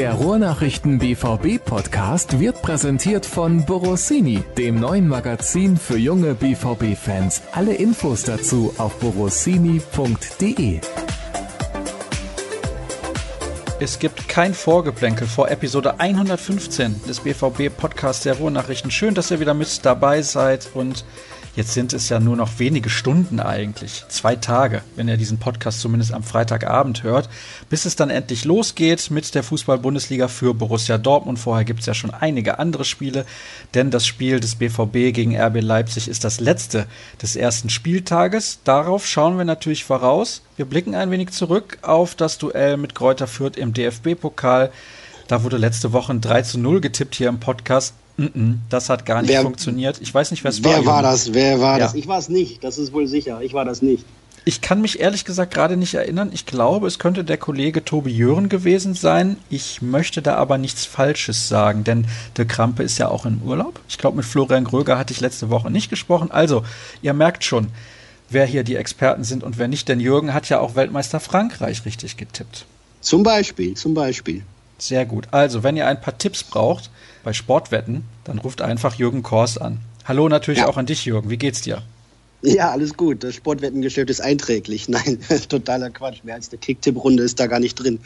Der Ruhrnachrichten BVB Podcast wird präsentiert von Borossini, dem neuen Magazin für junge BVB Fans. Alle Infos dazu auf borossini.de. Es gibt kein Vorgeplänkel vor Episode 115 des BVB Podcasts der Ruhrnachrichten. Schön, dass ihr wieder mit dabei seid und Jetzt sind es ja nur noch wenige Stunden eigentlich, zwei Tage, wenn ihr diesen Podcast zumindest am Freitagabend hört, bis es dann endlich losgeht mit der Fußball-Bundesliga für Borussia Dortmund. Vorher gibt es ja schon einige andere Spiele, denn das Spiel des BVB gegen RB Leipzig ist das letzte des ersten Spieltages. Darauf schauen wir natürlich voraus. Wir blicken ein wenig zurück auf das Duell mit Kräuter Fürth im DFB-Pokal. Da wurde letzte Woche ein 3 zu 0 getippt hier im Podcast. Das hat gar nicht wer, funktioniert. Ich weiß nicht, wer es war. Wer war das? Wer war ja. das? Ich war es nicht. Das ist wohl sicher. Ich war das nicht. Ich kann mich ehrlich gesagt gerade nicht erinnern. Ich glaube, es könnte der Kollege Tobi Jören gewesen sein. Ich möchte da aber nichts Falsches sagen, denn der Krampe ist ja auch im Urlaub. Ich glaube, mit Florian Gröger hatte ich letzte Woche nicht gesprochen. Also, ihr merkt schon, wer hier die Experten sind und wer nicht, denn Jürgen hat ja auch Weltmeister Frankreich richtig getippt. Zum Beispiel, zum Beispiel. Sehr gut. Also, wenn ihr ein paar Tipps braucht bei Sportwetten, dann ruft einfach Jürgen Kors an. Hallo natürlich ja. auch an dich, Jürgen. Wie geht's dir? Ja, alles gut. Das Sportwettengeschäft ist einträglich. Nein, totaler Quatsch. Mehr als eine Kicktipp-Runde ist da gar nicht drin.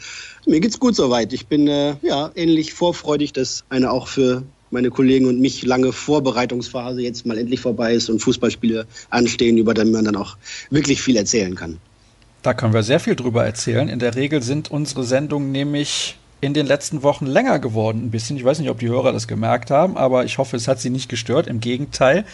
Mir geht's gut soweit. Ich bin äh, ja ähnlich vorfreudig, dass eine auch für meine Kollegen und mich lange Vorbereitungsphase jetzt mal endlich vorbei ist und Fußballspiele anstehen, über die man dann auch wirklich viel erzählen kann. Da können wir sehr viel drüber erzählen. In der Regel sind unsere Sendungen nämlich in den letzten Wochen länger geworden, ein bisschen. Ich weiß nicht, ob die Hörer das gemerkt haben, aber ich hoffe, es hat sie nicht gestört. Im Gegenteil.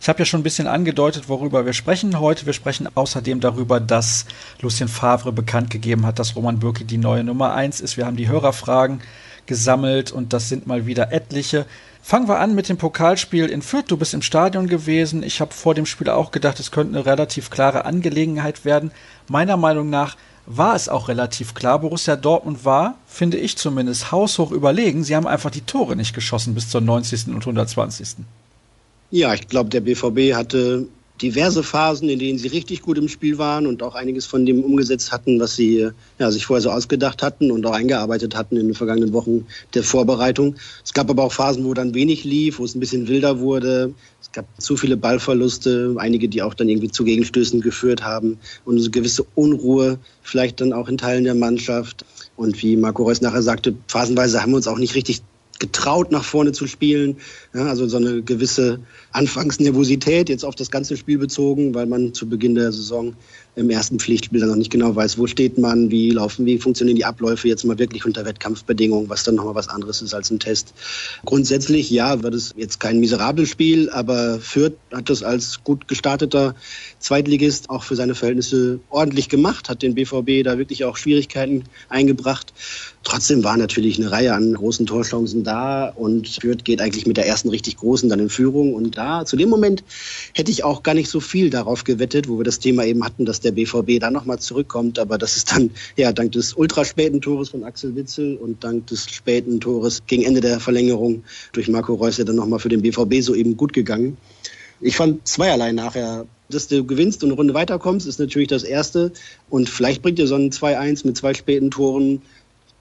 Ich habe ja schon ein bisschen angedeutet, worüber wir sprechen heute. Wir sprechen außerdem darüber, dass Lucien Favre bekannt gegeben hat, dass Roman Bürki die neue Nummer eins ist. Wir haben die Hörerfragen gesammelt und das sind mal wieder etliche. Fangen wir an mit dem Pokalspiel in Fürth. Du bist im Stadion gewesen. Ich habe vor dem Spiel auch gedacht, es könnte eine relativ klare Angelegenheit werden. Meiner Meinung nach war es auch relativ klar. Borussia Dortmund war, finde ich zumindest, haushoch überlegen. Sie haben einfach die Tore nicht geschossen bis zur 90. und 120. Ja, ich glaube, der BVB hatte diverse Phasen, in denen sie richtig gut im Spiel waren und auch einiges von dem umgesetzt hatten, was sie ja, sich vorher so ausgedacht hatten und auch eingearbeitet hatten in den vergangenen Wochen der Vorbereitung. Es gab aber auch Phasen, wo dann wenig lief, wo es ein bisschen wilder wurde. Es gab zu viele Ballverluste, einige, die auch dann irgendwie zu Gegenstößen geführt haben und eine gewisse Unruhe, vielleicht dann auch in Teilen der Mannschaft. Und wie Marco Reus nachher sagte, phasenweise haben wir uns auch nicht richtig getraut, nach vorne zu spielen. Ja, also so eine gewisse Anfangsnervosität jetzt auf das ganze Spiel bezogen, weil man zu Beginn der Saison im ersten Pflichtspiel dann noch nicht genau weiß, wo steht man, wie laufen, wie funktionieren die Abläufe jetzt mal wirklich unter Wettkampfbedingungen, was dann nochmal was anderes ist als ein Test. Grundsätzlich, ja, wird es jetzt kein miserables Spiel, aber Fürth hat das als gut gestarteter Zweitligist auch für seine Verhältnisse ordentlich gemacht, hat den BVB da wirklich auch Schwierigkeiten eingebracht. Trotzdem war natürlich eine Reihe an großen Torchancen da und Fürth geht eigentlich mit der ersten richtig großen dann in Führung. Und da, zu dem Moment, hätte ich auch gar nicht so viel darauf gewettet, wo wir das Thema eben hatten, dass der BVB da nochmal zurückkommt. Aber das ist dann, ja, dank des ultraspäten Tores von Axel Witzel und dank des späten Tores gegen Ende der Verlängerung durch Marco Reus ja dann nochmal für den BVB so eben gut gegangen. Ich fand zweierlei nachher dass du gewinnst und eine Runde weiterkommst, ist natürlich das Erste. Und vielleicht bringt dir so ein 2-1 mit zwei späten Toren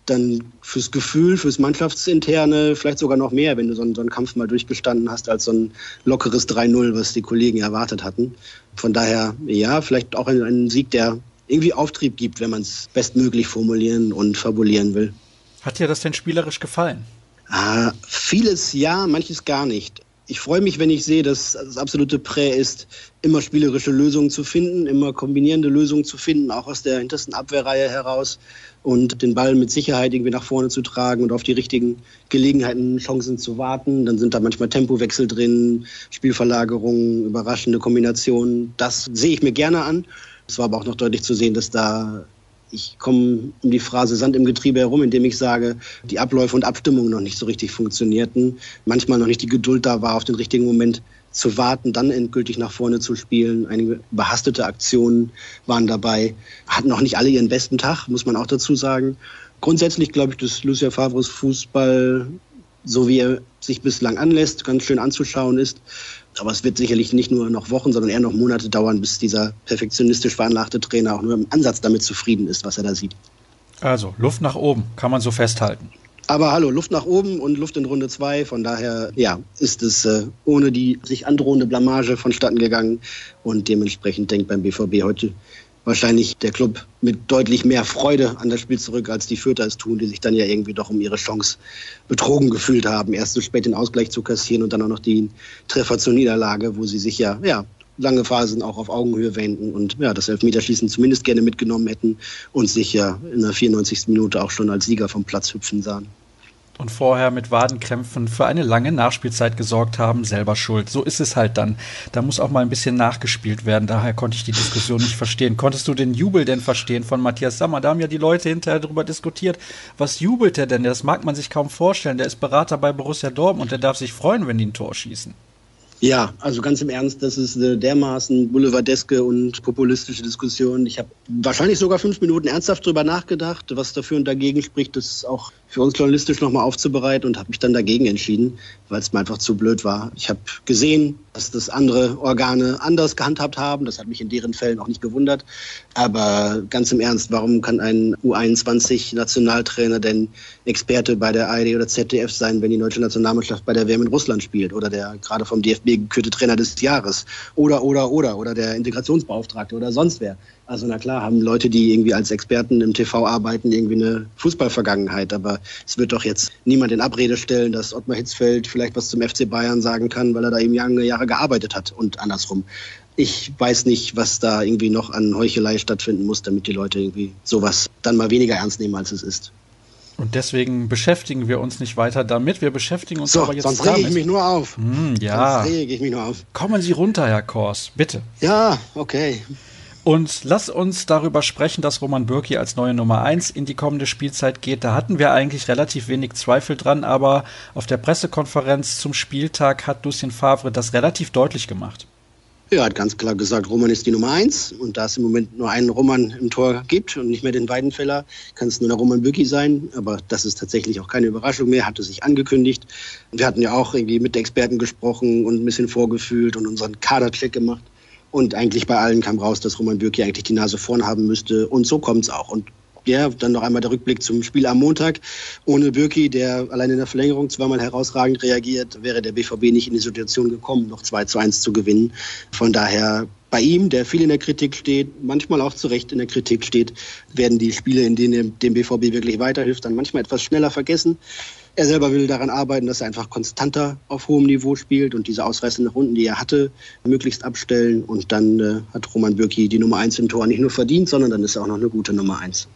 dann fürs Gefühl, fürs Mannschaftsinterne vielleicht sogar noch mehr, wenn du so einen, so einen Kampf mal durchgestanden hast, als so ein lockeres 3-0, was die Kollegen erwartet hatten. Von daher, ja, vielleicht auch ein, ein Sieg, der irgendwie Auftrieb gibt, wenn man es bestmöglich formulieren und fabulieren will. Hat dir das denn spielerisch gefallen? Ah, vieles ja, manches gar nicht ich freue mich, wenn ich sehe, dass das absolute Prä ist, immer spielerische Lösungen zu finden, immer kombinierende Lösungen zu finden, auch aus der hintersten Abwehrreihe heraus und den Ball mit Sicherheit irgendwie nach vorne zu tragen und auf die richtigen Gelegenheiten, Chancen zu warten. Dann sind da manchmal Tempowechsel drin, Spielverlagerungen, überraschende Kombinationen. Das sehe ich mir gerne an. Es war aber auch noch deutlich zu sehen, dass da ich komme um die Phrase Sand im Getriebe herum, indem ich sage, die Abläufe und Abstimmungen noch nicht so richtig funktionierten, manchmal noch nicht die Geduld da war, auf den richtigen Moment zu warten, dann endgültig nach vorne zu spielen. Einige überhastete Aktionen waren dabei, hatten noch nicht alle ihren besten Tag, muss man auch dazu sagen. Grundsätzlich glaube ich, dass Lucia Favres Fußball, so wie er sich bislang anlässt, ganz schön anzuschauen ist. Aber es wird sicherlich nicht nur noch Wochen, sondern eher noch Monate dauern, bis dieser perfektionistisch veranlagte Trainer auch nur im Ansatz damit zufrieden ist, was er da sieht. Also Luft nach oben, kann man so festhalten. Aber hallo, Luft nach oben und Luft in Runde 2. Von daher, ja, ist es äh, ohne die sich androhende Blamage vonstatten gegangen. Und dementsprechend denkt beim BVB heute wahrscheinlich der Club mit deutlich mehr Freude an das Spiel zurück, als die Fürther es tun, die sich dann ja irgendwie doch um ihre Chance betrogen gefühlt haben. Erst so spät den Ausgleich zu kassieren und dann auch noch den Treffer zur Niederlage, wo sie sich ja, ja lange Phasen auch auf Augenhöhe wenden und ja, das Elfmeterschießen zumindest gerne mitgenommen hätten und sich ja in der 94. Minute auch schon als Sieger vom Platz hüpfen sahen und vorher mit Wadenkrämpfen für eine lange Nachspielzeit gesorgt haben, selber schuld. So ist es halt dann. Da muss auch mal ein bisschen nachgespielt werden. Daher konnte ich die Diskussion nicht verstehen. Konntest du den Jubel denn verstehen von Matthias Sammer? Da haben ja die Leute hinterher darüber diskutiert. Was jubelt er denn? Das mag man sich kaum vorstellen. Der ist Berater bei Borussia Dortmund und der darf sich freuen, wenn die ein Tor schießen. Ja, also ganz im Ernst, das ist eine dermaßen boulevardeske und populistische Diskussion. Ich habe wahrscheinlich sogar fünf Minuten ernsthaft drüber nachgedacht, was dafür und dagegen spricht, das auch für uns journalistisch nochmal aufzubereiten und habe mich dann dagegen entschieden, weil es mir einfach zu blöd war. Ich habe gesehen, dass das andere Organe anders gehandhabt haben. Das hat mich in deren Fällen auch nicht gewundert. Aber ganz im Ernst, warum kann ein U21-Nationaltrainer denn Experte bei der ARD oder ZDF sein, wenn die deutsche Nationalmannschaft bei der WM in Russland spielt oder der gerade vom DFB gekürte Trainer des Jahres oder, oder, oder, oder der Integrationsbeauftragte oder sonst wer? Also na klar, haben Leute, die irgendwie als Experten im TV arbeiten, irgendwie eine Fußballvergangenheit. Aber es wird doch jetzt niemand in Abrede stellen, dass Ottmar Hitzfeld vielleicht was zum FC Bayern sagen kann, weil er da eben lange Jahre gearbeitet hat und andersrum. Ich weiß nicht, was da irgendwie noch an Heuchelei stattfinden muss, damit die Leute irgendwie sowas dann mal weniger ernst nehmen, als es ist. Und deswegen beschäftigen wir uns nicht weiter damit. Wir beschäftigen uns so, aber jetzt sonst rege ich mich nur auf. Hm, ja. Sonst rege ich mich nur auf. Kommen Sie runter, Herr Kors, bitte. Ja, okay. Und lass uns darüber sprechen, dass Roman Bürki als neue Nummer 1 in die kommende Spielzeit geht. Da hatten wir eigentlich relativ wenig Zweifel dran, aber auf der Pressekonferenz zum Spieltag hat Lucien Favre das relativ deutlich gemacht. Er hat ganz klar gesagt, Roman ist die Nummer 1 und da es im Moment nur einen Roman im Tor gibt und nicht mehr den Weidenfeller, kann es nur der Roman Bürki sein. Aber das ist tatsächlich auch keine Überraschung mehr, hatte sich angekündigt. Wir hatten ja auch irgendwie mit Experten gesprochen und ein bisschen vorgefühlt und unseren Kadercheck gemacht. Und eigentlich bei allen kam raus, dass Roman Bürki eigentlich die Nase vorn haben müsste. Und so kommt es auch. Und ja, dann noch einmal der Rückblick zum Spiel am Montag. Ohne Bürki, der allein in der Verlängerung zweimal herausragend reagiert, wäre der BVB nicht in die Situation gekommen, noch 2 zu 1 zu gewinnen. Von daher bei ihm, der viel in der Kritik steht, manchmal auch zu Recht in der Kritik steht, werden die Spiele, in denen dem BVB wirklich weiterhilft, dann manchmal etwas schneller vergessen. Er selber will daran arbeiten, dass er einfach konstanter auf hohem Niveau spielt und diese Ausreißer nach unten, die er hatte, möglichst abstellen. Und dann äh, hat Roman Bürki die Nummer 1 im Tor nicht nur verdient, sondern dann ist er auch noch eine gute Nummer 1.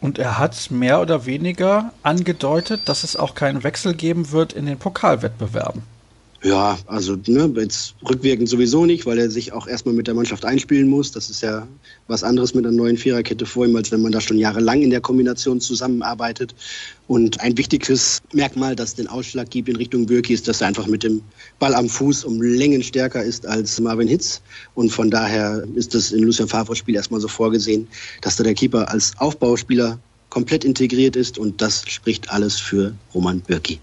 Und er hat mehr oder weniger angedeutet, dass es auch keinen Wechsel geben wird in den Pokalwettbewerben. Ja, also ne, jetzt rückwirkend sowieso nicht, weil er sich auch erstmal mit der Mannschaft einspielen muss. Das ist ja was anderes mit einer neuen Viererkette vor ihm, als wenn man da schon jahrelang in der Kombination zusammenarbeitet. Und ein wichtiges Merkmal, das den Ausschlag gibt in Richtung Birki, ist, dass er einfach mit dem Ball am Fuß um Längen stärker ist als Marvin Hitz. Und von daher ist das in Lucien Favres Spiel erstmal so vorgesehen, dass da der Keeper als Aufbauspieler komplett integriert ist und das spricht alles für Roman Birki.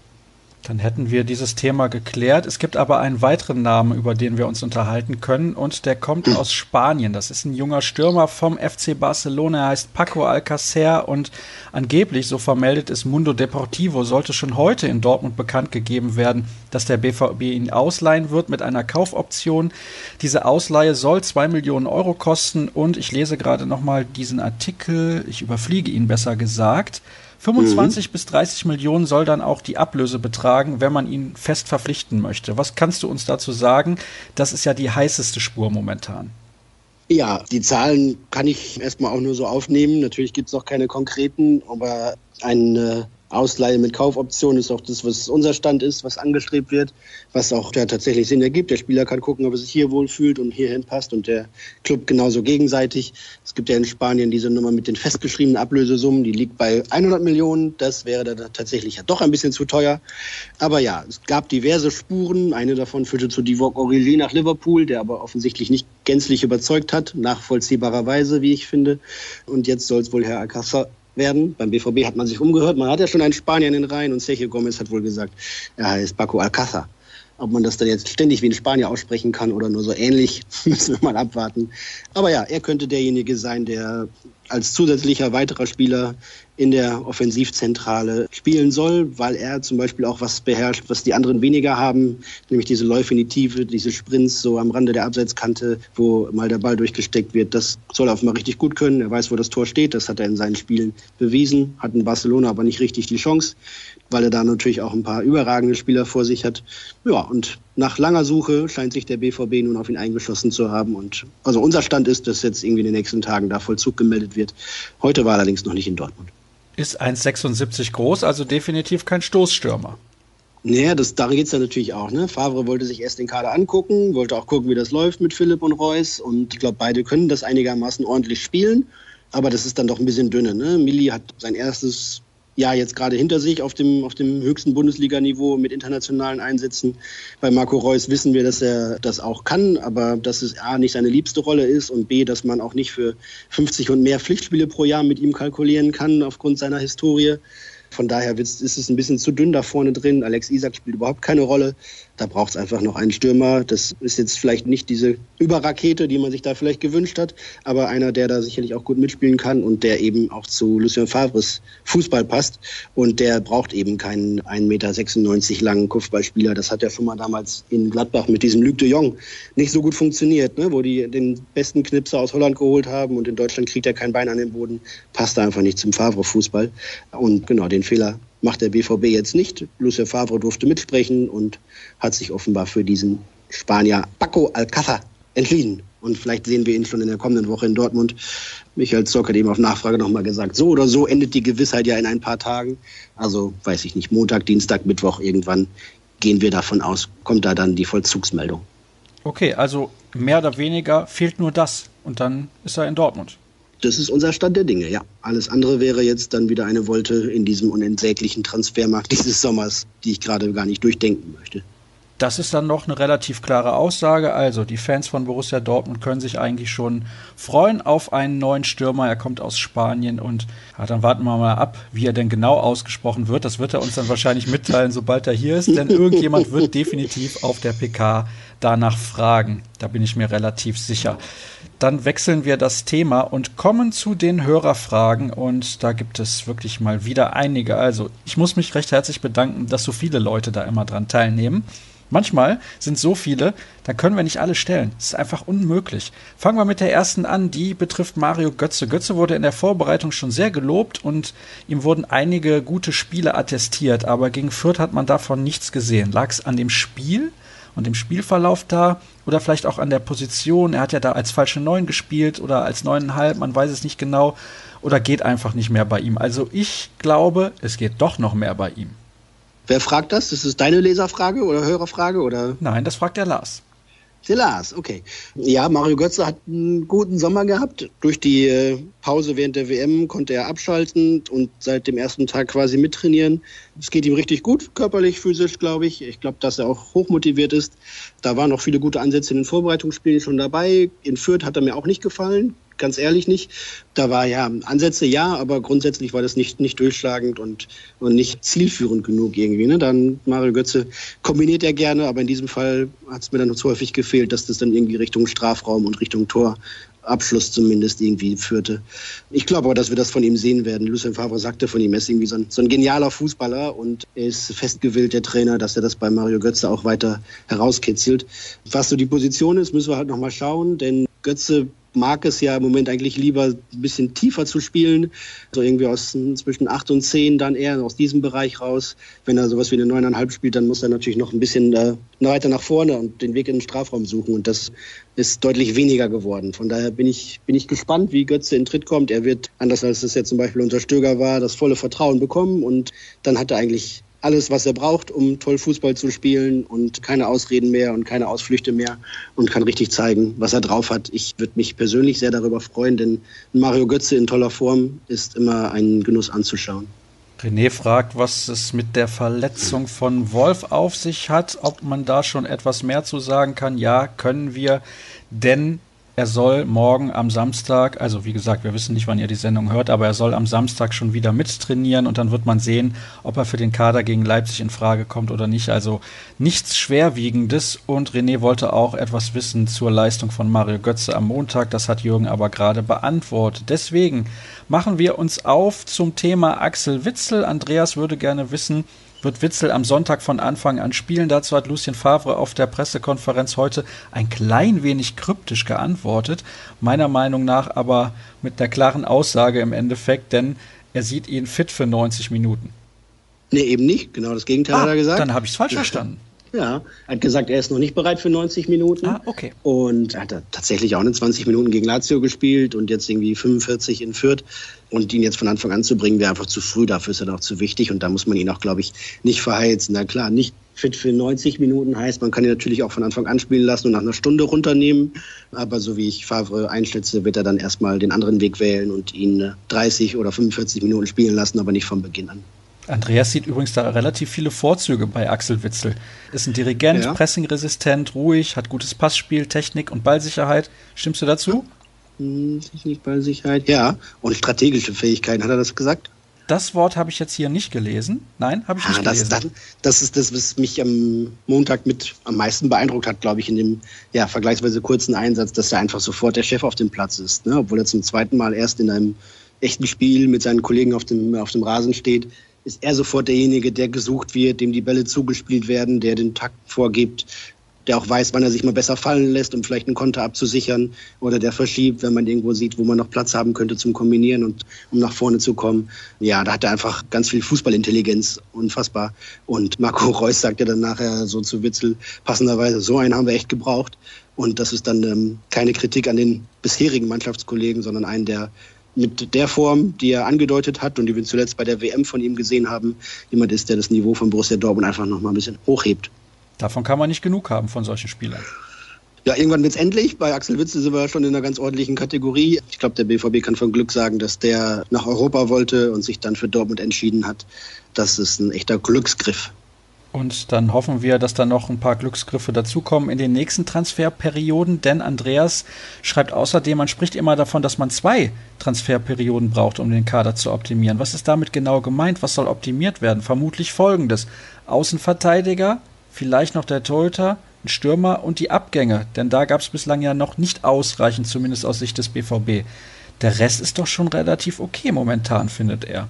Dann hätten wir dieses Thema geklärt. Es gibt aber einen weiteren Namen, über den wir uns unterhalten können, und der kommt aus Spanien. Das ist ein junger Stürmer vom FC Barcelona. Er heißt Paco Alcacer und angeblich, so vermeldet es Mundo Deportivo, sollte schon heute in Dortmund bekannt gegeben werden, dass der BVB ihn ausleihen wird mit einer Kaufoption. Diese Ausleihe soll zwei Millionen Euro kosten und ich lese gerade nochmal diesen Artikel, ich überfliege ihn besser gesagt. 25 mhm. bis 30 Millionen soll dann auch die Ablöse betragen, wenn man ihn fest verpflichten möchte. Was kannst du uns dazu sagen? Das ist ja die heißeste Spur momentan. Ja, die Zahlen kann ich erstmal auch nur so aufnehmen. Natürlich gibt es noch keine konkreten, aber ein äh, Ausleihe mit Kaufoption ist auch das, was unser Stand ist, was angestrebt wird, was auch ja, tatsächlich Sinn ergibt. Der Spieler kann gucken, ob er sich hier wohlfühlt und hierhin passt und der Club genauso gegenseitig. Es gibt ja in Spanien diese Nummer mit den festgeschriebenen Ablösesummen, die liegt bei 100 Millionen. Das wäre dann tatsächlich ja doch ein bisschen zu teuer. Aber ja, es gab diverse Spuren. Eine davon führte zu Divock Origi nach Liverpool, der aber offensichtlich nicht gänzlich überzeugt hat, nachvollziehbarerweise, wie ich finde. Und jetzt soll es wohl Herr Alcázar werden. Beim BVB hat man sich umgehört. Man hat ja schon einen Spanier in den Reihen und Sergio Gomez hat wohl gesagt, er heißt Paco Alcázar. Ob man das dann jetzt ständig wie ein Spanier aussprechen kann oder nur so ähnlich, müssen wir mal abwarten. Aber ja, er könnte derjenige sein, der als zusätzlicher weiterer Spieler in der Offensivzentrale spielen soll, weil er zum Beispiel auch was beherrscht, was die anderen weniger haben, nämlich diese Läufe in die Tiefe, diese Sprints so am Rande der Abseitskante, wo mal der Ball durchgesteckt wird. Das soll er offenbar richtig gut können. Er weiß, wo das Tor steht. Das hat er in seinen Spielen bewiesen. Hat in Barcelona aber nicht richtig die Chance, weil er da natürlich auch ein paar überragende Spieler vor sich hat. Ja, und nach langer Suche scheint sich der BVB nun auf ihn eingeschossen zu haben. Und also unser Stand ist, dass jetzt irgendwie in den nächsten Tagen da Vollzug gemeldet wird. Heute war er allerdings noch nicht in Dortmund. Ist 1,76 groß, also definitiv kein Stoßstürmer. Naja, das, darum geht es ja natürlich auch. Ne? Favre wollte sich erst den Kader angucken, wollte auch gucken, wie das läuft mit Philipp und Reus. Und ich glaube, beide können das einigermaßen ordentlich spielen. Aber das ist dann doch ein bisschen dünne. Ne? Milli hat sein erstes ja jetzt gerade hinter sich auf dem, auf dem höchsten Bundesliga-Niveau mit internationalen Einsätzen. Bei Marco Reus wissen wir, dass er das auch kann, aber dass es A nicht seine liebste Rolle ist und B, dass man auch nicht für 50 und mehr Pflichtspiele pro Jahr mit ihm kalkulieren kann aufgrund seiner Historie. Von daher ist es ein bisschen zu dünn da vorne drin. Alex Isak spielt überhaupt keine Rolle. Da braucht es einfach noch einen Stürmer. Das ist jetzt vielleicht nicht diese Überrakete, die man sich da vielleicht gewünscht hat, aber einer, der da sicherlich auch gut mitspielen kann und der eben auch zu Lucien Favres Fußball passt. Und der braucht eben keinen 1,96 Meter langen Kopfballspieler. Das hat ja schon mal damals in Gladbach mit diesem Luc de Jong nicht so gut funktioniert, ne? wo die den besten Knipser aus Holland geholt haben und in Deutschland kriegt er kein Bein an den Boden. Passt einfach nicht zum Favre-Fußball. Und genau, den Fehler macht der BVB jetzt nicht. Lucia Favre durfte mitsprechen und hat sich offenbar für diesen Spanier Paco Alcázar entschieden. Und vielleicht sehen wir ihn schon in der kommenden Woche in Dortmund. Michael Zock hat eben auf Nachfrage nochmal gesagt, so oder so endet die Gewissheit ja in ein paar Tagen. Also weiß ich nicht, Montag, Dienstag, Mittwoch irgendwann gehen wir davon aus, kommt da dann die Vollzugsmeldung. Okay, also mehr oder weniger fehlt nur das und dann ist er in Dortmund. Das ist unser Stand der Dinge, ja. Alles andere wäre jetzt dann wieder eine Wolte in diesem unentsäglichen Transfermarkt dieses Sommers, die ich gerade gar nicht durchdenken möchte. Das ist dann noch eine relativ klare Aussage. Also, die Fans von Borussia Dortmund können sich eigentlich schon freuen auf einen neuen Stürmer. Er kommt aus Spanien und ja, dann warten wir mal ab, wie er denn genau ausgesprochen wird. Das wird er uns dann wahrscheinlich mitteilen, sobald er hier ist, denn irgendjemand wird definitiv auf der PK danach fragen. Da bin ich mir relativ sicher. Dann wechseln wir das Thema und kommen zu den Hörerfragen. Und da gibt es wirklich mal wieder einige. Also, ich muss mich recht herzlich bedanken, dass so viele Leute da immer dran teilnehmen. Manchmal sind so viele, da können wir nicht alle stellen. Das ist einfach unmöglich. Fangen wir mit der ersten an, die betrifft Mario Götze. Götze wurde in der Vorbereitung schon sehr gelobt und ihm wurden einige gute Spiele attestiert, aber gegen Fürth hat man davon nichts gesehen. Lag es an dem Spiel? und dem Spielverlauf da oder vielleicht auch an der Position. Er hat ja da als falsche Neun gespielt oder als neuneinhalb, man weiß es nicht genau. Oder geht einfach nicht mehr bei ihm. Also ich glaube, es geht doch noch mehr bei ihm. Wer fragt das? Ist es deine Leserfrage oder Hörerfrage? Oder? Nein, das fragt der Lars. Der Lars, okay. Ja, Mario Götze hat einen guten Sommer gehabt. Durch die äh, Pause während der WM konnte er abschalten und seit dem ersten Tag quasi mittrainieren. Es geht ihm richtig gut, körperlich, physisch, glaube ich. Ich glaube, dass er auch hochmotiviert ist. Da waren noch viele gute Ansätze in den Vorbereitungsspielen schon dabei. In Fürth hat er mir auch nicht gefallen ganz ehrlich nicht. Da war ja Ansätze ja, aber grundsätzlich war das nicht, nicht durchschlagend und, und nicht zielführend genug irgendwie. Ne? Dann Mario Götze kombiniert er gerne, aber in diesem Fall hat es mir dann zu häufig gefehlt, dass das dann irgendwie Richtung Strafraum und Richtung Tor Abschluss zumindest irgendwie führte. Ich glaube aber, dass wir das von ihm sehen werden. Lucien Favre sagte von ihm, er ist irgendwie so ein, so ein genialer Fußballer und er ist festgewillt, der Trainer, dass er das bei Mario Götze auch weiter herauskitzelt. Was so die Position ist, müssen wir halt nochmal schauen, denn Götze mag es ja im Moment eigentlich lieber ein bisschen tiefer zu spielen. Also irgendwie aus zwischen 8 und 10 dann eher aus diesem Bereich raus. Wenn er sowas wie eine 9,5 spielt, dann muss er natürlich noch ein bisschen äh, weiter nach vorne und den Weg in den Strafraum suchen. Und das ist deutlich weniger geworden. Von daher bin ich, bin ich gespannt, wie Götze in Tritt kommt. Er wird, anders als es ja zum Beispiel unter Stöger war, das volle Vertrauen bekommen. Und dann hat er eigentlich alles, was er braucht, um toll Fußball zu spielen und keine Ausreden mehr und keine Ausflüchte mehr und kann richtig zeigen, was er drauf hat. Ich würde mich persönlich sehr darüber freuen, denn Mario Götze in toller Form ist immer ein Genuss anzuschauen. René fragt, was es mit der Verletzung von Wolf auf sich hat, ob man da schon etwas mehr zu sagen kann. Ja, können wir, denn er soll morgen am Samstag, also wie gesagt, wir wissen nicht, wann ihr die Sendung hört, aber er soll am Samstag schon wieder mittrainieren und dann wird man sehen, ob er für den Kader gegen Leipzig in Frage kommt oder nicht. Also nichts Schwerwiegendes und René wollte auch etwas wissen zur Leistung von Mario Götze am Montag. Das hat Jürgen aber gerade beantwortet. Deswegen machen wir uns auf zum Thema Axel Witzel. Andreas würde gerne wissen, wird Witzel am Sonntag von Anfang an spielen. Dazu hat Lucien Favre auf der Pressekonferenz heute ein klein wenig kryptisch geantwortet. Meiner Meinung nach aber mit der klaren Aussage im Endeffekt, denn er sieht ihn fit für 90 Minuten. Nee, eben nicht. Genau das Gegenteil ah, hat er gesagt. Dann habe ich es falsch verstanden. Ja, er hat gesagt, er ist noch nicht bereit für 90 Minuten. Ah, okay. Und er hat tatsächlich auch eine 20 Minuten gegen Lazio gespielt und jetzt irgendwie 45 in Fürth. Und ihn jetzt von Anfang an zu bringen, wäre einfach zu früh. Dafür ist er doch zu wichtig. Und da muss man ihn auch, glaube ich, nicht verheizen. Na klar, nicht fit für 90 Minuten heißt, man kann ihn natürlich auch von Anfang an spielen lassen und nach einer Stunde runternehmen. Aber so wie ich Favre einschätze, wird er dann erstmal den anderen Weg wählen und ihn 30 oder 45 Minuten spielen lassen, aber nicht von Beginn an. Andreas sieht übrigens da relativ viele Vorzüge bei Axel Witzel. Ist ein Dirigent, ja. pressingresistent, ruhig, hat gutes Passspiel, Technik und Ballsicherheit. Stimmst du dazu? Hm, Technik, Ballsicherheit, ja. Und strategische Fähigkeiten, hat er das gesagt? Das Wort habe ich jetzt hier nicht gelesen. Nein, habe ich nicht ah, das, gelesen. Das, das, ist das, was mich am Montag mit am meisten beeindruckt hat, glaube ich, in dem ja, vergleichsweise kurzen Einsatz, dass er einfach sofort der Chef auf dem Platz ist. Ne? Obwohl er zum zweiten Mal erst in einem echten Spiel mit seinen Kollegen auf dem, auf dem Rasen steht, ist er sofort derjenige, der gesucht wird, dem die Bälle zugespielt werden, der den Takt vorgibt, der auch weiß, wann er sich mal besser fallen lässt, um vielleicht einen Konter abzusichern oder der verschiebt, wenn man irgendwo sieht, wo man noch Platz haben könnte zum Kombinieren und um nach vorne zu kommen. Ja, da hat er einfach ganz viel Fußballintelligenz, unfassbar. Und Marco Reus sagt ja dann nachher so zu Witzel, passenderweise, so einen haben wir echt gebraucht. Und das ist dann ähm, keine Kritik an den bisherigen Mannschaftskollegen, sondern einen, der mit der Form, die er angedeutet hat und die wir zuletzt bei der WM von ihm gesehen haben, jemand ist, der das Niveau von Borussia Dortmund einfach noch mal ein bisschen hochhebt. Davon kann man nicht genug haben von solchen Spielern. Ja, irgendwann wird es endlich. Bei Axel Witzel sind wir schon in einer ganz ordentlichen Kategorie. Ich glaube, der BVB kann von Glück sagen, dass der nach Europa wollte und sich dann für Dortmund entschieden hat. Das ist ein echter Glücksgriff. Und dann hoffen wir, dass da noch ein paar Glücksgriffe dazukommen in den nächsten Transferperioden, denn Andreas schreibt außerdem, man spricht immer davon, dass man zwei Transferperioden braucht, um den Kader zu optimieren. Was ist damit genau gemeint? Was soll optimiert werden? Vermutlich folgendes. Außenverteidiger, vielleicht noch der Torhüter, ein Stürmer und die Abgänge, denn da gab es bislang ja noch nicht ausreichend, zumindest aus Sicht des BVB. Der Rest ist doch schon relativ okay momentan, findet er.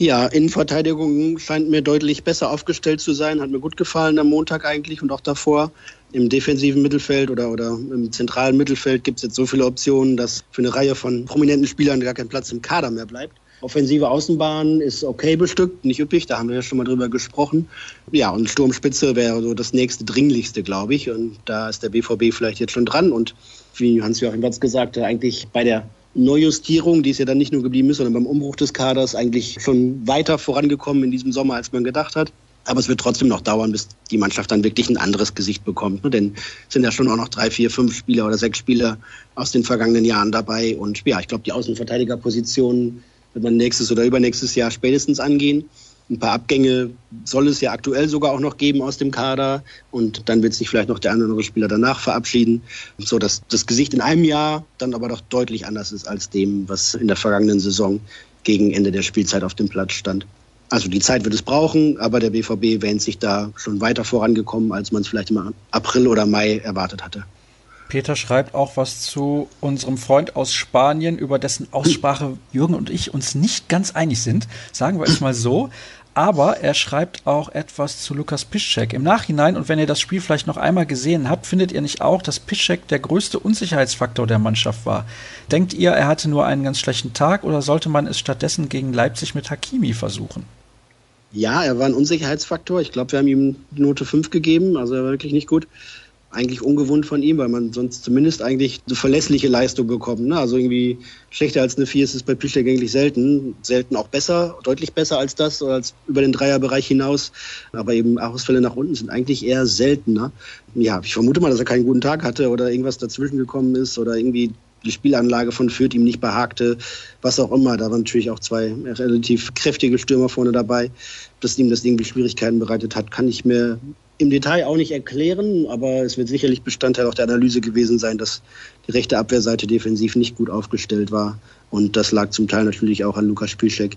Ja, Innenverteidigung scheint mir deutlich besser aufgestellt zu sein. Hat mir gut gefallen am Montag eigentlich und auch davor. Im defensiven Mittelfeld oder, oder im zentralen Mittelfeld gibt es jetzt so viele Optionen, dass für eine Reihe von prominenten Spielern gar kein Platz im Kader mehr bleibt. Offensive Außenbahn ist okay bestückt, nicht üppig, da haben wir ja schon mal drüber gesprochen. Ja, und Sturmspitze wäre so das nächste Dringlichste, glaube ich. Und da ist der BVB vielleicht jetzt schon dran. Und wie Hans-Joachim Watz gesagt hat, eigentlich bei der Neujustierung, die es ja dann nicht nur geblieben ist, sondern beim Umbruch des Kaders eigentlich schon weiter vorangekommen in diesem Sommer, als man gedacht hat. Aber es wird trotzdem noch dauern, bis die Mannschaft dann wirklich ein anderes Gesicht bekommt. Ne? Denn es sind ja schon auch noch drei, vier, fünf Spieler oder sechs Spieler aus den vergangenen Jahren dabei. Und ja, ich glaube, die Außenverteidigerposition wird man nächstes oder übernächstes Jahr spätestens angehen. Ein paar Abgänge soll es ja aktuell sogar auch noch geben aus dem Kader. Und dann wird sich vielleicht noch der eine oder andere Spieler danach verabschieden. So dass das Gesicht in einem Jahr dann aber doch deutlich anders ist als dem, was in der vergangenen Saison gegen Ende der Spielzeit auf dem Platz stand. Also die Zeit wird es brauchen, aber der BVB wähnt sich da schon weiter vorangekommen, als man es vielleicht im April oder Mai erwartet hatte. Peter schreibt auch was zu unserem Freund aus Spanien, über dessen Aussprache Jürgen und ich uns nicht ganz einig sind. Sagen wir es mal so. Aber er schreibt auch etwas zu Lukas Piszczek. Im Nachhinein, und wenn ihr das Spiel vielleicht noch einmal gesehen habt, findet ihr nicht auch, dass Piszczek der größte Unsicherheitsfaktor der Mannschaft war? Denkt ihr, er hatte nur einen ganz schlechten Tag oder sollte man es stattdessen gegen Leipzig mit Hakimi versuchen? Ja, er war ein Unsicherheitsfaktor. Ich glaube, wir haben ihm Note 5 gegeben, also er war wirklich nicht gut eigentlich ungewohnt von ihm, weil man sonst zumindest eigentlich eine verlässliche Leistung bekommt. Ne? Also irgendwie schlechter als eine 4 ist es bei Pischler eigentlich selten. Selten auch besser, deutlich besser als das, oder als über den Dreierbereich hinaus. Aber eben Ausfälle nach unten sind eigentlich eher seltener. Ja, ich vermute mal, dass er keinen guten Tag hatte oder irgendwas dazwischen gekommen ist oder irgendwie die Spielanlage von Fürth ihm nicht behagte, was auch immer. Da waren natürlich auch zwei relativ kräftige Stürmer vorne dabei. Dass ihm das irgendwie Schwierigkeiten bereitet hat, kann ich mir im Detail auch nicht erklären, aber es wird sicherlich Bestandteil auch der Analyse gewesen sein, dass die rechte Abwehrseite defensiv nicht gut aufgestellt war. Und das lag zum Teil natürlich auch an Lukas Spielcheck.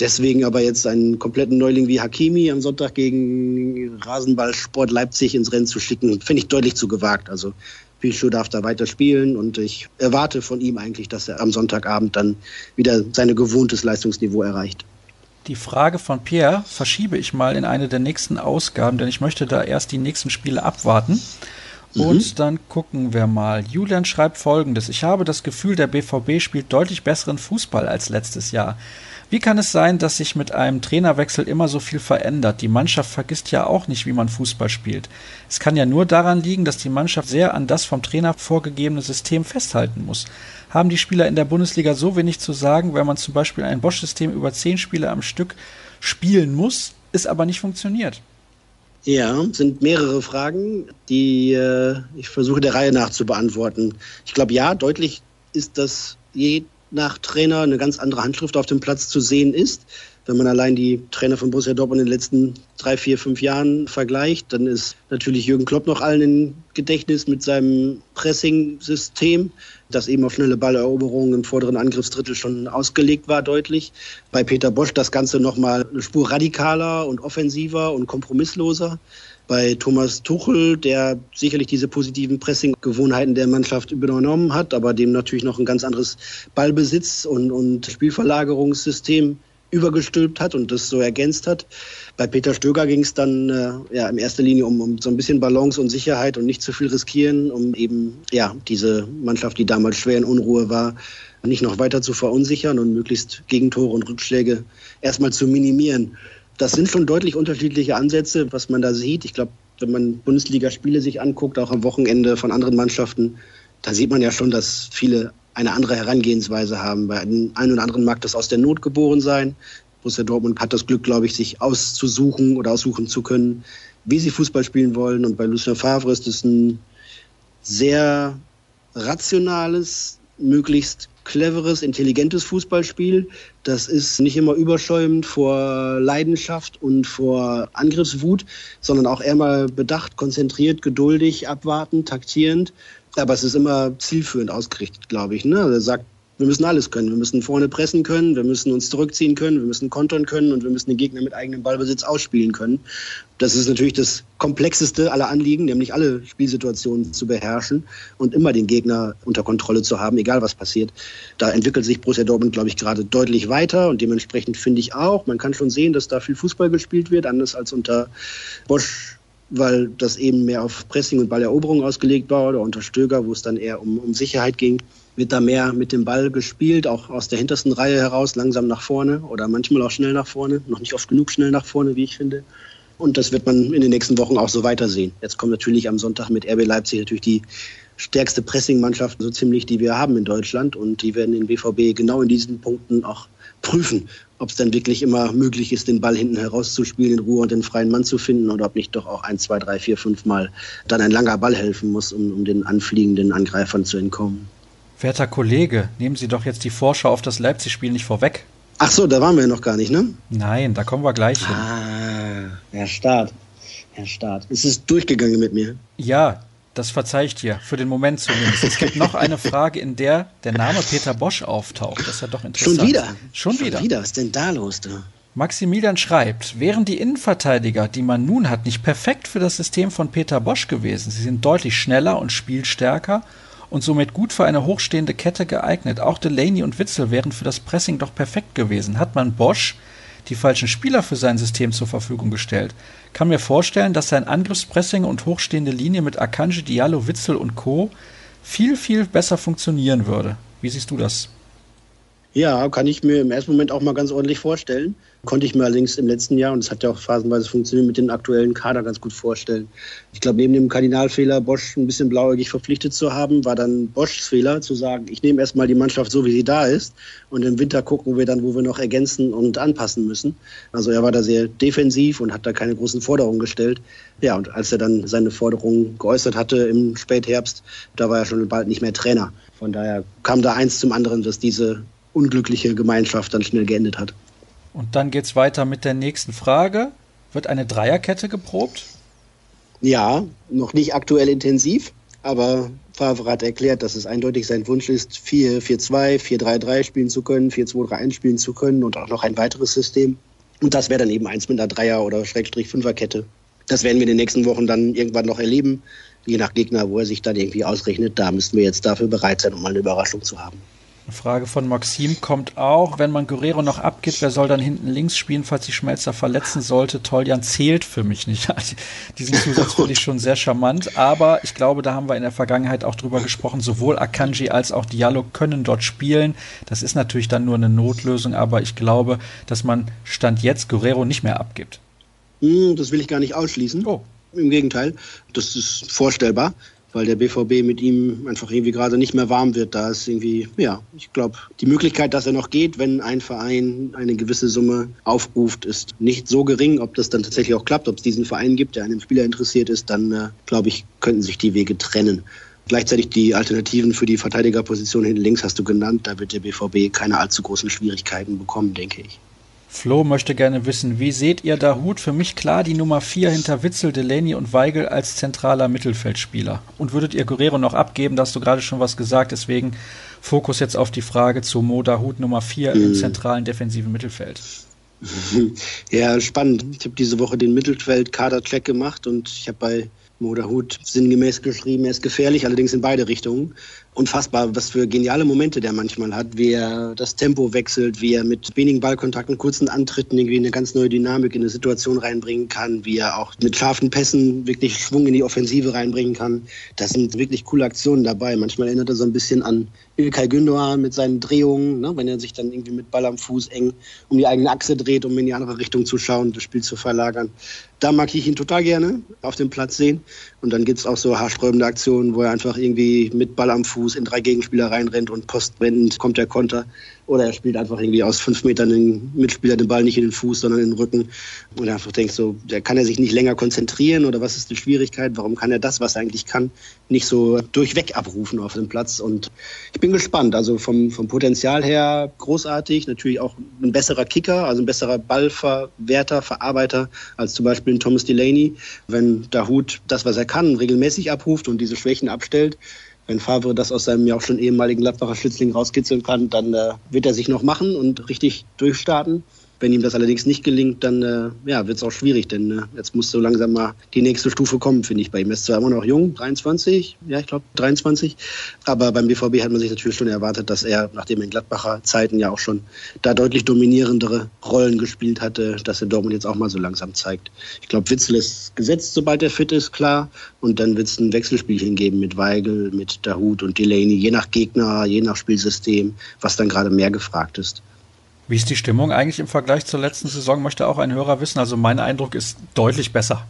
Deswegen aber jetzt einen kompletten Neuling wie Hakimi am Sonntag gegen Rasenballsport Leipzig ins Rennen zu schicken, finde ich deutlich zu gewagt. Also Pichu darf da weiter spielen und ich erwarte von ihm eigentlich, dass er am Sonntagabend dann wieder sein gewohntes Leistungsniveau erreicht. Die Frage von Pierre verschiebe ich mal in eine der nächsten Ausgaben, denn ich möchte da erst die nächsten Spiele abwarten. Mhm. Und dann gucken wir mal. Julian schreibt folgendes. Ich habe das Gefühl, der BVB spielt deutlich besseren Fußball als letztes Jahr. Wie kann es sein, dass sich mit einem Trainerwechsel immer so viel verändert? Die Mannschaft vergisst ja auch nicht, wie man Fußball spielt. Es kann ja nur daran liegen, dass die Mannschaft sehr an das vom Trainer vorgegebene System festhalten muss. Haben die Spieler in der Bundesliga so wenig zu sagen, wenn man zum Beispiel ein Bosch-System über zehn Spiele am Stück spielen muss, es aber nicht funktioniert? Ja, sind mehrere Fragen, die äh, ich versuche der Reihe nach zu beantworten. Ich glaube, ja, deutlich ist das je nach Trainer eine ganz andere Handschrift auf dem Platz zu sehen ist. Wenn man allein die Trainer von Borussia Dortmund in den letzten drei, vier, fünf Jahren vergleicht, dann ist natürlich Jürgen Klopp noch allen im Gedächtnis mit seinem Pressing-System, das eben auf schnelle Balleroberungen im vorderen Angriffsdrittel schon ausgelegt war, deutlich. Bei Peter Bosch das Ganze nochmal eine Spur radikaler und offensiver und kompromissloser bei Thomas Tuchel, der sicherlich diese positiven Pressing-Gewohnheiten der Mannschaft übernommen hat, aber dem natürlich noch ein ganz anderes Ballbesitz- und, und Spielverlagerungssystem übergestülpt hat und das so ergänzt hat. Bei Peter Stöger ging es dann äh, ja in erster Linie um, um so ein bisschen Balance und Sicherheit und nicht zu viel riskieren, um eben ja diese Mannschaft, die damals schwer in Unruhe war, nicht noch weiter zu verunsichern und möglichst Gegentore und Rückschläge erstmal zu minimieren das sind schon deutlich unterschiedliche Ansätze, was man da sieht. Ich glaube, wenn man Bundesligaspiele sich anguckt, auch am Wochenende von anderen Mannschaften, da sieht man ja schon, dass viele eine andere Herangehensweise haben. Bei einem einen oder anderen mag das aus der Not geboren sein. Borussia Dortmund hat das Glück, glaube ich, sich auszusuchen oder aussuchen zu können, wie sie Fußball spielen wollen. Und bei Lucien Favre ist es ein sehr rationales, möglichst cleveres, intelligentes Fußballspiel. Das ist nicht immer überschäumend vor Leidenschaft und vor Angriffswut, sondern auch eher mal bedacht, konzentriert, geduldig, abwartend, taktierend. Aber es ist immer zielführend ausgerichtet, glaube ich. Ne? Er sagt, wir müssen alles können. Wir müssen vorne pressen können, wir müssen uns zurückziehen können, wir müssen kontern können und wir müssen den Gegner mit eigenem Ballbesitz ausspielen können. Das ist natürlich das komplexeste aller Anliegen, nämlich alle Spielsituationen zu beherrschen und immer den Gegner unter Kontrolle zu haben, egal was passiert. Da entwickelt sich Borussia Dortmund, glaube ich, gerade deutlich weiter und dementsprechend finde ich auch, man kann schon sehen, dass da viel Fußball gespielt wird, anders als unter Bosch weil das eben mehr auf Pressing und Balleroberung ausgelegt war oder unter Stöger, wo es dann eher um, um Sicherheit ging wird da mehr mit dem Ball gespielt, auch aus der hintersten Reihe heraus, langsam nach vorne oder manchmal auch schnell nach vorne, noch nicht oft genug schnell nach vorne, wie ich finde. Und das wird man in den nächsten Wochen auch so weitersehen. Jetzt kommt natürlich am Sonntag mit RB Leipzig natürlich die stärkste Pressing-Mannschaft, so ziemlich, die wir haben in Deutschland. Und die werden den BVB genau in diesen Punkten auch prüfen, ob es dann wirklich immer möglich ist, den Ball hinten herauszuspielen, in Ruhe und den freien Mann zu finden oder ob nicht doch auch ein, zwei, drei, vier, fünf Mal dann ein langer Ball helfen muss, um, um den anfliegenden Angreifern zu entkommen. Werter Kollege, nehmen Sie doch jetzt die Vorschau auf das Leipzig-Spiel nicht vorweg. Ach so, da waren wir ja noch gar nicht, ne? Nein, da kommen wir gleich hin. Ah, Herr Staat. Herr Staat. Ist es durchgegangen mit mir? Ja, das verzeihe ich dir, für den Moment zumindest. Es gibt noch eine Frage, in der der Name Peter Bosch auftaucht. Das ist ja doch interessant. Schon wieder? Schon, Schon wieder. wieder. Was ist denn da los, du? Maximilian schreibt, wären die Innenverteidiger, die man nun hat, nicht perfekt für das System von Peter Bosch gewesen. Sie sind deutlich schneller und spielstärker und somit gut für eine hochstehende Kette geeignet. Auch Delaney und Witzel wären für das Pressing doch perfekt gewesen. Hat man Bosch die falschen Spieler für sein System zur Verfügung gestellt? Kann mir vorstellen, dass sein Angriffspressing und hochstehende Linie mit Akanji, Diallo, Witzel und Co. viel, viel besser funktionieren würde. Wie siehst du das? Ja, kann ich mir im ersten Moment auch mal ganz ordentlich vorstellen. Konnte ich mir allerdings im letzten Jahr, und es hat ja auch phasenweise funktioniert, mit dem aktuellen Kader ganz gut vorstellen. Ich glaube, neben dem Kardinalfehler, Bosch ein bisschen blauäugig verpflichtet zu haben, war dann Boschs Fehler, zu sagen, ich nehme erstmal die Mannschaft so, wie sie da ist. Und im Winter gucken wir dann, wo wir noch ergänzen und anpassen müssen. Also er war da sehr defensiv und hat da keine großen Forderungen gestellt. Ja, und als er dann seine Forderungen geäußert hatte im Spätherbst, da war er schon bald nicht mehr Trainer. Von daher kam da eins zum anderen, dass diese unglückliche Gemeinschaft dann schnell geendet hat. Und dann geht es weiter mit der nächsten Frage. Wird eine Dreierkette geprobt? Ja, noch nicht aktuell intensiv, aber Favre hat erklärt, dass es eindeutig sein Wunsch ist, 4-4-2, 4-3-3 spielen zu können, 4-2-3-1 spielen zu können und auch noch ein weiteres System. Und das wäre dann eben eins mit einer Dreier- oder Schrägstrich Fünferkette. Das werden wir in den nächsten Wochen dann irgendwann noch erleben, je nach Gegner, wo er sich dann irgendwie ausrechnet. Da müssten wir jetzt dafür bereit sein, um mal eine Überraschung zu haben. Eine Frage von Maxim kommt auch. Wenn man Guerrero noch abgibt, wer soll dann hinten links spielen, falls sich Schmelzer verletzen sollte? Toljan zählt für mich nicht. Diesen Zusatz finde ich schon sehr charmant. Aber ich glaube, da haben wir in der Vergangenheit auch drüber gesprochen. Sowohl Akanji als auch Diallo können dort spielen. Das ist natürlich dann nur eine Notlösung. Aber ich glaube, dass man Stand jetzt Guerrero nicht mehr abgibt. Hm, das will ich gar nicht ausschließen. Oh. Im Gegenteil, das ist vorstellbar weil der BVB mit ihm einfach irgendwie gerade nicht mehr warm wird. Da ist irgendwie, ja, ich glaube, die Möglichkeit, dass er noch geht, wenn ein Verein eine gewisse Summe aufruft, ist nicht so gering. Ob das dann tatsächlich auch klappt, ob es diesen Verein gibt, der an dem Spieler interessiert ist, dann äh, glaube ich, könnten sich die Wege trennen. Gleichzeitig die Alternativen für die Verteidigerposition hinten links hast du genannt. Da wird der BVB keine allzu großen Schwierigkeiten bekommen, denke ich. Flo möchte gerne wissen, wie seht ihr Dahut? Für mich klar die Nummer 4 hinter Witzel, Delaney und Weigel als zentraler Mittelfeldspieler. Und würdet ihr Guerrero noch abgeben? Da hast du gerade schon was gesagt, deswegen Fokus jetzt auf die Frage zu Mo Dahut Nummer 4 mhm. im zentralen defensiven Mittelfeld. Ja, spannend. Ich habe diese Woche den Mittelfeld-Kader-Check gemacht und ich habe bei Moderhut sinngemäß geschrieben, er ist gefährlich, allerdings in beide Richtungen unfassbar, was für geniale Momente der manchmal hat, wie er das Tempo wechselt, wie er mit wenigen Ballkontakten, kurzen Antritten irgendwie eine ganz neue Dynamik in eine Situation reinbringen kann, wie er auch mit scharfen Pässen wirklich Schwung in die Offensive reinbringen kann. Das sind wirklich coole Aktionen dabei. Manchmal erinnert er so ein bisschen an Ilkay Gündoğan mit seinen Drehungen, ne? wenn er sich dann irgendwie mit Ball am Fuß eng um die eigene Achse dreht, um in die andere Richtung zu schauen, das Spiel zu verlagern. Da mag ich ihn total gerne auf dem Platz sehen. Und dann gibt es auch so haarsträubende Aktionen, wo er einfach irgendwie mit Ball am Fuß in drei Gegenspieler reinrennt und postwendend kommt der Konter. Oder er spielt einfach irgendwie aus fünf Metern den Mitspieler den Ball nicht in den Fuß, sondern in den Rücken. Und er einfach denkt so, der kann er sich nicht länger konzentrieren oder was ist die Schwierigkeit? Warum kann er das, was er eigentlich kann, nicht so durchweg abrufen auf dem Platz? Und ich bin gespannt. Also vom, vom Potenzial her großartig. Natürlich auch ein besserer Kicker, also ein besserer Ballverwerter, Verarbeiter als zum Beispiel ein Thomas Delaney. Wenn Dahut das, was er kann, regelmäßig abruft und diese Schwächen abstellt, wenn Favre das aus seinem ja auch schon ehemaligen Gladbacher Schlitzling rauskitzeln kann, dann äh, wird er sich noch machen und richtig durchstarten. Wenn ihm das allerdings nicht gelingt, dann äh, ja, wird es auch schwierig, denn äh, jetzt muss so langsam mal die nächste Stufe kommen, finde ich bei ihm. Er ist zwar immer noch jung, 23, ja, ich glaube 23, aber beim BVB hat man sich natürlich schon erwartet, dass er, nachdem er in Gladbacher Zeiten ja auch schon da deutlich dominierendere Rollen gespielt hatte, dass er Dortmund jetzt auch mal so langsam zeigt. Ich glaube, Witzel ist gesetzt, sobald er fit ist, klar. Und dann wird es ein Wechselspielchen geben mit Weigel, mit Dahut und Delaney, je nach Gegner, je nach Spielsystem, was dann gerade mehr gefragt ist. Wie ist die Stimmung eigentlich im Vergleich zur letzten Saison, möchte auch ein Hörer wissen. Also mein Eindruck ist deutlich besser.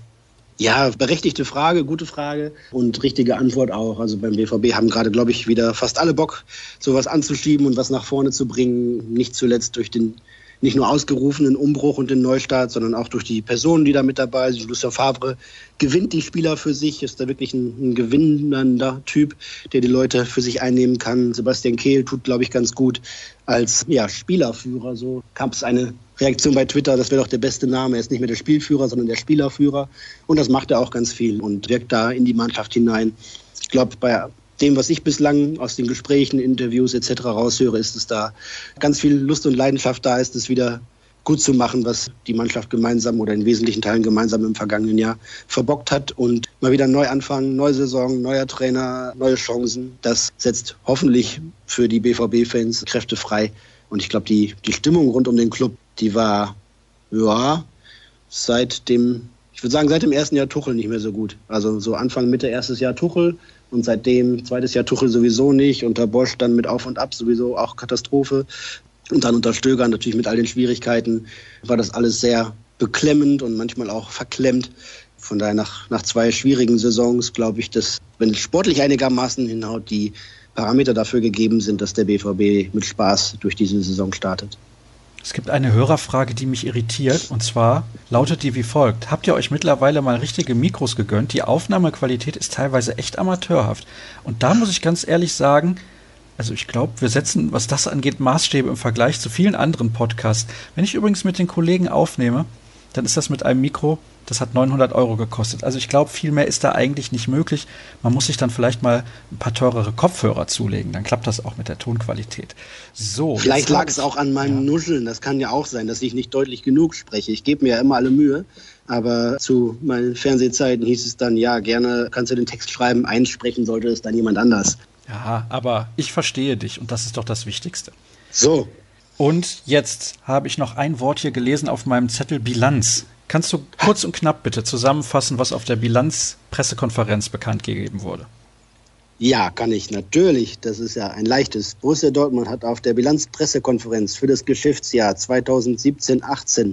Ja, berechtigte Frage, gute Frage und richtige Antwort auch. Also beim BVB haben gerade, glaube ich, wieder fast alle Bock, sowas anzuschieben und was nach vorne zu bringen. Nicht zuletzt durch den nicht nur ausgerufenen Umbruch und den Neustart, sondern auch durch die Personen, die da mit dabei sind. Lucien Favre gewinnt die Spieler für sich, ist da wirklich ein, ein gewinnender Typ, der die Leute für sich einnehmen kann. Sebastian Kehl tut, glaube ich, ganz gut als ja, Spielerführer. So gab es eine Reaktion bei Twitter, das wäre doch der beste Name. Er ist nicht mehr der Spielführer, sondern der Spielerführer. Und das macht er auch ganz viel und wirkt da in die Mannschaft hinein. Ich glaube, bei dem, was ich bislang aus den Gesprächen, Interviews etc. raushöre, ist, dass da ganz viel Lust und Leidenschaft da ist, es wieder gut zu machen, was die Mannschaft gemeinsam oder in wesentlichen Teilen gemeinsam im vergangenen Jahr verbockt hat und mal wieder neu anfangen, neue Saison, neuer Trainer, neue Chancen. Das setzt hoffentlich für die BVB-Fans Kräfte frei. Und ich glaube, die, die Stimmung rund um den Club, die war, ja, seit dem, ich würde sagen, seit dem ersten Jahr Tuchel nicht mehr so gut. Also so Anfang, Mitte erstes Jahr Tuchel und seitdem, zweites Jahr Tuchel sowieso nicht, unter Bosch dann mit Auf und Ab sowieso auch Katastrophe. Und dann unter Stöger natürlich mit all den Schwierigkeiten war das alles sehr beklemmend und manchmal auch verklemmt. Von daher nach, nach zwei schwierigen Saisons glaube ich, dass, wenn es sportlich einigermaßen hinhaut, die Parameter dafür gegeben sind, dass der BVB mit Spaß durch diese Saison startet. Es gibt eine Hörerfrage, die mich irritiert, und zwar lautet die wie folgt. Habt ihr euch mittlerweile mal richtige Mikros gegönnt? Die Aufnahmequalität ist teilweise echt amateurhaft. Und da muss ich ganz ehrlich sagen, also ich glaube, wir setzen, was das angeht, Maßstäbe im Vergleich zu vielen anderen Podcasts. Wenn ich übrigens mit den Kollegen aufnehme, dann ist das mit einem Mikro, das hat 900 Euro gekostet. Also ich glaube, viel mehr ist da eigentlich nicht möglich. Man muss sich dann vielleicht mal ein paar teurere Kopfhörer zulegen. Dann klappt das auch mit der Tonqualität. So. Vielleicht lag es auch an meinem ja. Nuscheln. Das kann ja auch sein, dass ich nicht deutlich genug spreche. Ich gebe mir ja immer alle Mühe. Aber zu meinen Fernsehzeiten hieß es dann, ja, gerne kannst du den Text schreiben, einsprechen sollte es dann jemand anders. Ja, aber ich verstehe dich und das ist doch das Wichtigste. So. Und jetzt habe ich noch ein Wort hier gelesen auf meinem Zettel Bilanz. Kannst du kurz und knapp bitte zusammenfassen, was auf der Bilanz-Pressekonferenz bekannt gegeben wurde? Ja, kann ich natürlich. Das ist ja ein leichtes. Borussia Dortmund hat auf der Bilanzpressekonferenz für das Geschäftsjahr 2017-18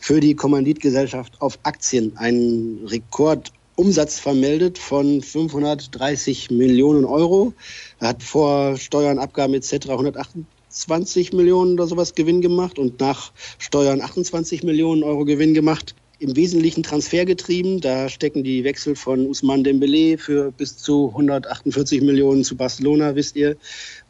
für die Kommanditgesellschaft auf Aktien einen Rekordumsatz vermeldet von 530 Millionen Euro. Er hat vor Steuern, Abgaben etc. 128 Millionen oder sowas Gewinn gemacht und nach Steuern 28 Millionen Euro Gewinn gemacht im Wesentlichen transfergetrieben. Da stecken die Wechsel von Usman Dembele für bis zu 148 Millionen zu Barcelona, wisst ihr,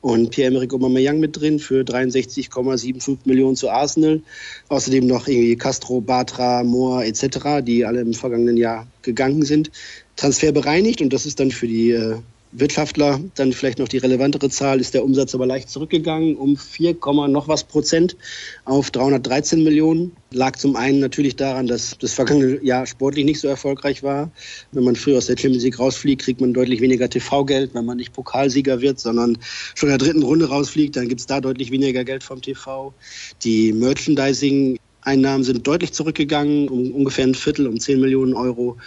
und Pierre-Emerick Aubameyang mit drin für 63,75 Millionen zu Arsenal. Außerdem noch irgendwie Castro, Batra, Moore etc., die alle im vergangenen Jahr gegangen sind. Transfer bereinigt und das ist dann für die äh, Wirtschaftler, dann vielleicht noch die relevantere Zahl, ist der Umsatz aber leicht zurückgegangen um 4, noch was Prozent auf 313 Millionen. Lag zum einen natürlich daran, dass das vergangene Jahr sportlich nicht so erfolgreich war. Wenn man früher aus der Champions League rausfliegt, kriegt man deutlich weniger TV-Geld. Wenn man nicht Pokalsieger wird, sondern schon in der dritten Runde rausfliegt, dann gibt es da deutlich weniger Geld vom TV. Die Merchandising Einnahmen sind deutlich zurückgegangen, um ungefähr ein Viertel, um 10 Millionen Euro,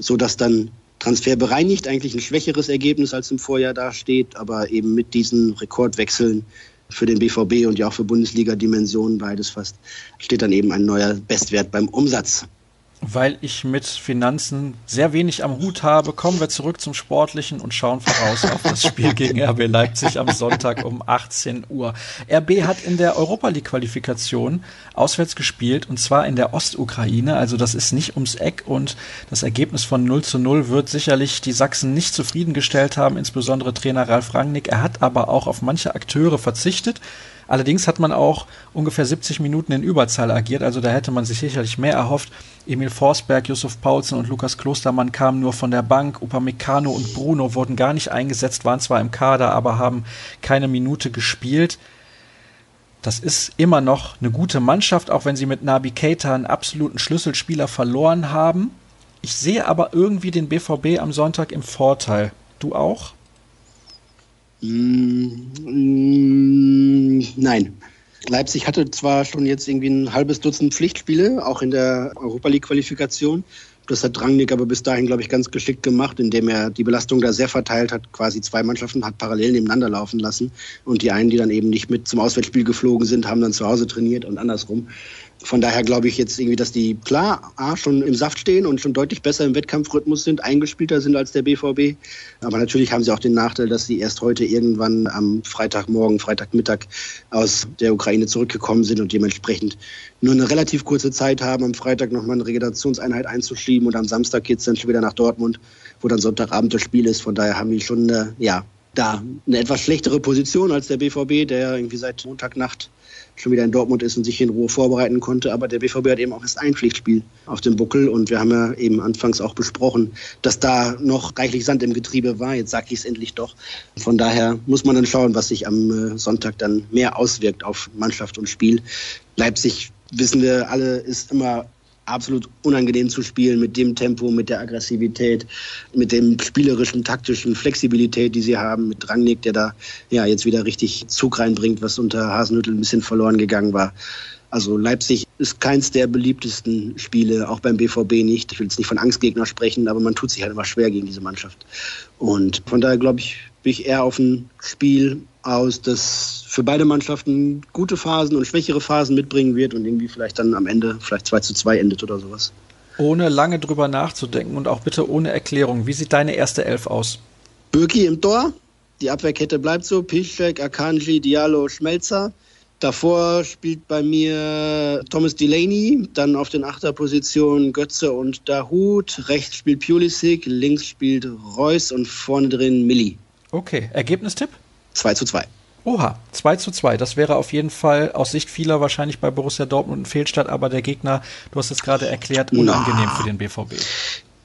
sodass dann Transfer bereinigt, eigentlich ein schwächeres Ergebnis als im Vorjahr dasteht, aber eben mit diesen Rekordwechseln für den BVB und ja auch für Bundesliga-Dimensionen beides fast, steht dann eben ein neuer Bestwert beim Umsatz weil ich mit Finanzen sehr wenig am Hut habe, kommen wir zurück zum Sportlichen und schauen voraus auf das Spiel gegen RB Leipzig am Sonntag um 18 Uhr. RB hat in der Europa League Qualifikation auswärts gespielt und zwar in der Ostukraine, also das ist nicht ums Eck und das Ergebnis von 0 zu 0 wird sicherlich die Sachsen nicht zufriedengestellt haben, insbesondere Trainer Ralf Rangnick. Er hat aber auch auf manche Akteure verzichtet. Allerdings hat man auch ungefähr 70 Minuten in Überzahl agiert, also da hätte man sich sicherlich mehr erhofft. Emil Forsberg, Yusuf Paulsen und Lukas Klostermann kamen nur von der Bank. Upamecano und Bruno wurden gar nicht eingesetzt, waren zwar im Kader, aber haben keine Minute gespielt. Das ist immer noch eine gute Mannschaft, auch wenn sie mit Nabi Keita einen absoluten Schlüsselspieler verloren haben. Ich sehe aber irgendwie den BVB am Sonntag im Vorteil. Du auch? Mm, nein. Leipzig hatte zwar schon jetzt irgendwie ein halbes Dutzend Pflichtspiele, auch in der Europa League-Qualifikation. Das hat Drangnick aber bis dahin, glaube ich, ganz geschickt gemacht, indem er die Belastung da sehr verteilt hat, quasi zwei Mannschaften hat parallel nebeneinander laufen lassen. Und die einen, die dann eben nicht mit zum Auswärtsspiel geflogen sind, haben dann zu Hause trainiert und andersrum. Von daher glaube ich jetzt irgendwie, dass die klar A, schon im Saft stehen und schon deutlich besser im Wettkampfrhythmus sind, eingespielter sind als der BVB. Aber natürlich haben sie auch den Nachteil, dass sie erst heute irgendwann am Freitagmorgen, Freitagmittag aus der Ukraine zurückgekommen sind und dementsprechend nur eine relativ kurze Zeit haben, am Freitag nochmal eine Regenerationseinheit einzuschieben und am Samstag geht es dann schon wieder nach Dortmund, wo dann Sonntagabend das Spiel ist. Von daher haben die schon eine, ja, da eine etwas schlechtere Position als der BVB, der irgendwie seit Montagnacht schon wieder in Dortmund ist und sich in Ruhe vorbereiten konnte. Aber der BVB hat eben auch erst ein Pflichtspiel auf dem Buckel. Und wir haben ja eben anfangs auch besprochen, dass da noch reichlich Sand im Getriebe war. Jetzt sage ich es endlich doch. Von daher muss man dann schauen, was sich am äh, Sonntag dann mehr auswirkt auf Mannschaft und Spiel. Leipzig, wissen wir alle, ist immer absolut unangenehm zu spielen mit dem Tempo, mit der Aggressivität, mit dem spielerischen, taktischen Flexibilität, die sie haben, mit Rangnick, der da ja jetzt wieder richtig Zug reinbringt, was unter Hasenhüttel ein bisschen verloren gegangen war. Also Leipzig ist keins der beliebtesten Spiele, auch beim BVB nicht. Ich will jetzt nicht von Angstgegner sprechen, aber man tut sich halt immer schwer gegen diese Mannschaft. Und von daher glaube ich, bin ich eher auf ein Spiel aus, das für beide Mannschaften gute Phasen und schwächere Phasen mitbringen wird und irgendwie vielleicht dann am Ende vielleicht 2 zu 2 endet oder sowas. Ohne lange drüber nachzudenken und auch bitte ohne Erklärung, wie sieht deine erste Elf aus? Birki im Tor, die Abwehrkette bleibt so, Piszczek, Akanji, Diallo, Schmelzer. Davor spielt bei mir Thomas Delaney, dann auf den Achterpositionen Götze und Dahut. Rechts spielt Pulisic, links spielt Reus und vorne drin Milli. Okay, Ergebnistipp? 2 zu 2. Oha, 2 zu 2. Das wäre auf jeden Fall aus Sicht vieler wahrscheinlich bei Borussia Dortmund ein Fehlstart, aber der Gegner, du hast es gerade erklärt, unangenehm für den BVB.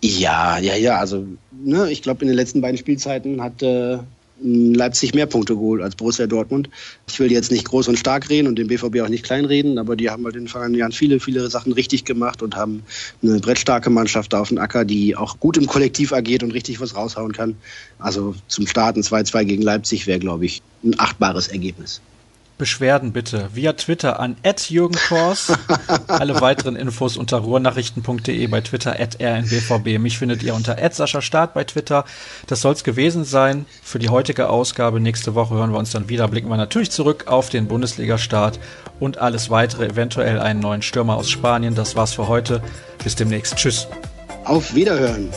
Ja, ja, ja. Also, ne, ich glaube, in den letzten beiden Spielzeiten hat äh, Leipzig mehr Punkte geholt als Borussia Dortmund. Ich will jetzt nicht groß und stark reden und den BVB auch nicht kleinreden, aber die haben halt in den vergangenen Jahren viele, viele Sachen richtig gemacht und haben eine brettstarke Mannschaft auf dem Acker, die auch gut im Kollektiv agiert und richtig was raushauen kann. Also zum Starten 2-2 gegen Leipzig wäre, glaube ich, ein achtbares Ergebnis. Beschwerden bitte via Twitter an Jürgen Kors. Alle weiteren Infos unter ruhrnachrichten.de bei Twitter rnbvb. Mich findet ihr unter Sascha Start bei Twitter. Das soll es gewesen sein für die heutige Ausgabe. Nächste Woche hören wir uns dann wieder. Blicken wir natürlich zurück auf den Bundesliga-Start und alles weitere, eventuell einen neuen Stürmer aus Spanien. Das war's für heute. Bis demnächst. Tschüss. Auf Wiederhören.